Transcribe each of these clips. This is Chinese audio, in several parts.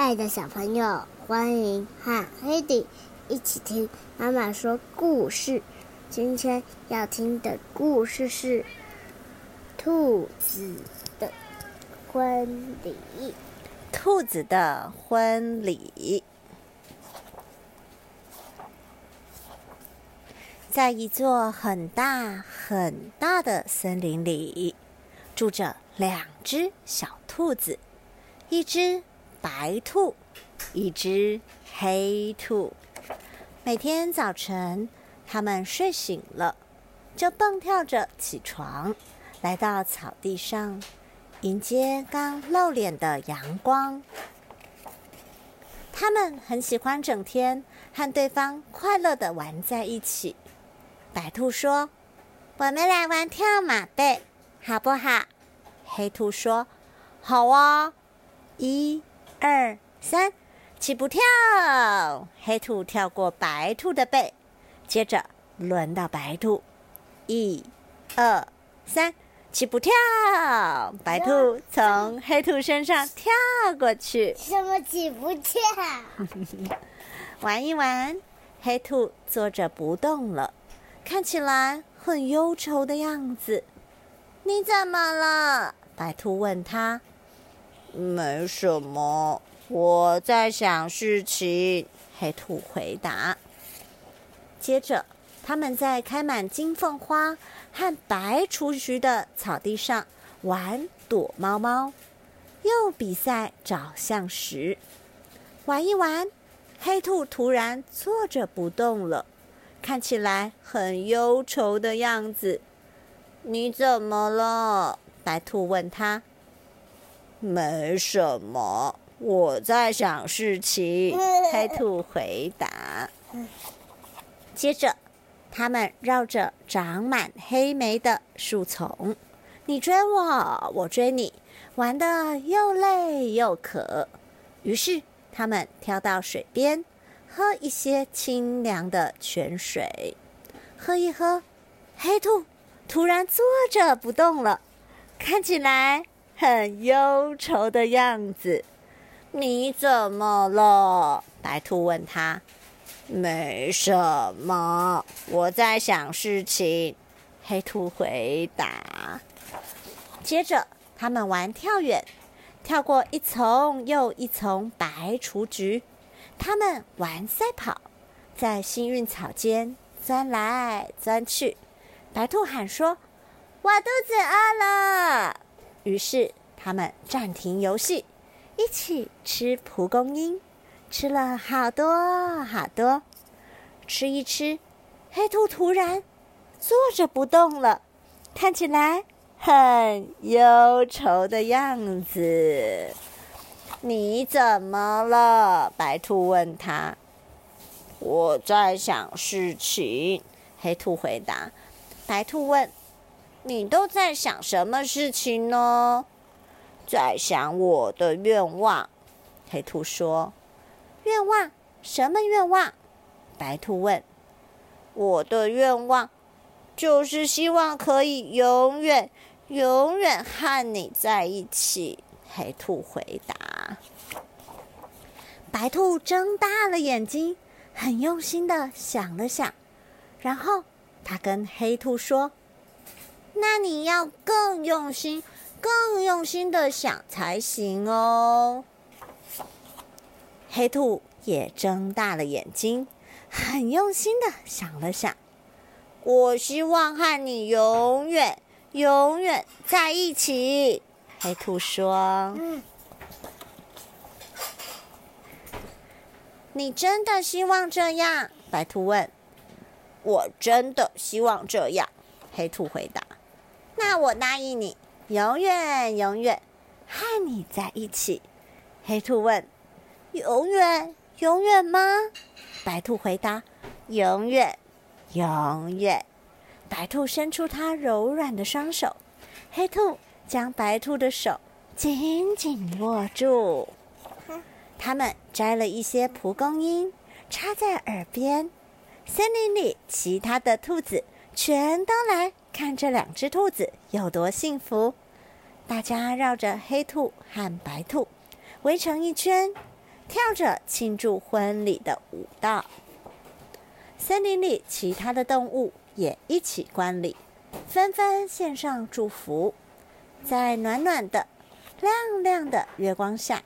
爱的小朋友，欢迎和黑迪一起听妈妈说故事。今天要听的故事是《兔子的婚礼》。兔子的婚礼，在一座很大很大的森林里，住着两只小兔子，一只。白兔，一只黑兔。每天早晨，它们睡醒了，就蹦跳着起床，来到草地上，迎接刚露脸的阳光。它们很喜欢整天和对方快乐的玩在一起。白兔说：“我们来玩跳马背，好不好？”黑兔说：“好啊。”一。二三，起步跳！黑兔跳过白兔的背，接着轮到白兔。一、二、三，起步跳！白兔从黑兔身上跳过去。什么起步跳？玩一玩。黑兔坐着不动了，看起来很忧愁的样子。你怎么了？白兔问他。没什么，我在想事情。黑兔回答。接着，他们在开满金凤花和白雏菊的草地上玩躲猫猫，又比赛找橡石。玩一玩，黑兔突然坐着不动了，看起来很忧愁的样子。你怎么了？白兔问他。没什么，我在想事情。黑兔回答。接着，他们绕着长满黑莓的树丛，你追我，我追你，玩的又累又渴。于是，他们跳到水边，喝一些清凉的泉水。喝一喝，黑兔突然坐着不动了，看起来。很忧愁的样子，你怎么了？白兔问他。没什么，我在想事情。黑兔回答。接着，他们玩跳远，跳过一丛又一丛白雏菊。他们玩赛跑，在幸运草间钻来钻去。白兔喊说：“我肚子饿了。”于是，他们暂停游戏，一起吃蒲公英，吃了好多好多。吃一吃，黑兔突然坐着不动了，看起来很忧愁的样子。你怎么了？白兔问他。我在想事情。黑兔回答。白兔问。你都在想什么事情呢？在想我的愿望。黑兔说：“愿望？什么愿望？”白兔问。“我的愿望就是希望可以永远、永远和你在一起。”黑兔回答。白兔睁大了眼睛，很用心的想了想，然后他跟黑兔说。那你要更用心、更用心的想才行哦。黑兔也睁大了眼睛，很用心的想了想。我希望和你永远、永远在一起。黑兔说：“嗯你真的希望这样？”白兔问。“我真的希望这样。”黑兔回答。那我答应你，永远永远和你在一起。黑兔问：“永远永远吗？”白兔回答：“永远永远。”白兔伸出它柔软的双手，黑兔将白兔的手紧紧握住。他们摘了一些蒲公英，插在耳边。森林里其他的兔子全都来。看这两只兔子有多幸福！大家绕着黑兔和白兔围成一圈，跳着庆祝婚礼的舞蹈。森林里其他的动物也一起观礼，纷纷献上祝福。在暖暖的、亮亮的月光下，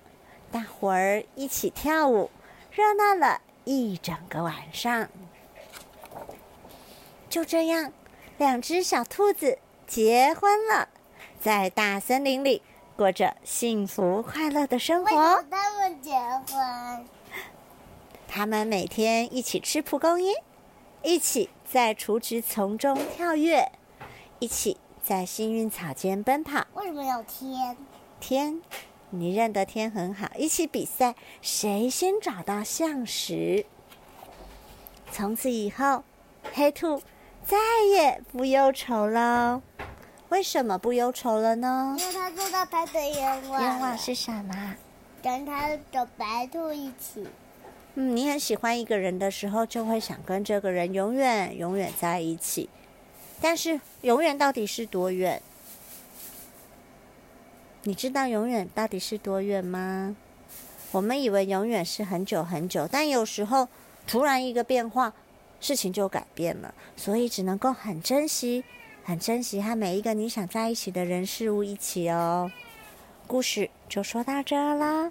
大伙儿一起跳舞，热闹了一整个晚上。就这样，两只小兔子结婚了，在大森林里过着幸福快乐的生活么。他们结婚？他们每天一起吃蒲公英，一起在雏菊丛中跳跃，一起在幸运草间奔跑。为什么有天？天，你认得天很好，一起比赛谁先找到象石。从此以后，黑兔再也不忧愁了。为什么不忧愁了呢？因为他做到他的愿望。愿望是什么？跟他的白兔一起。嗯，你很喜欢一个人的时候，就会想跟这个人永远永远在一起。但是，永远到底是多远？你知道永远到底是多远吗？我们以为永远是很久很久，但有时候突然一个变化，事情就改变了，所以只能够很珍惜、很珍惜和每一个你想在一起的人事物一起哦。故事就说到这儿啦，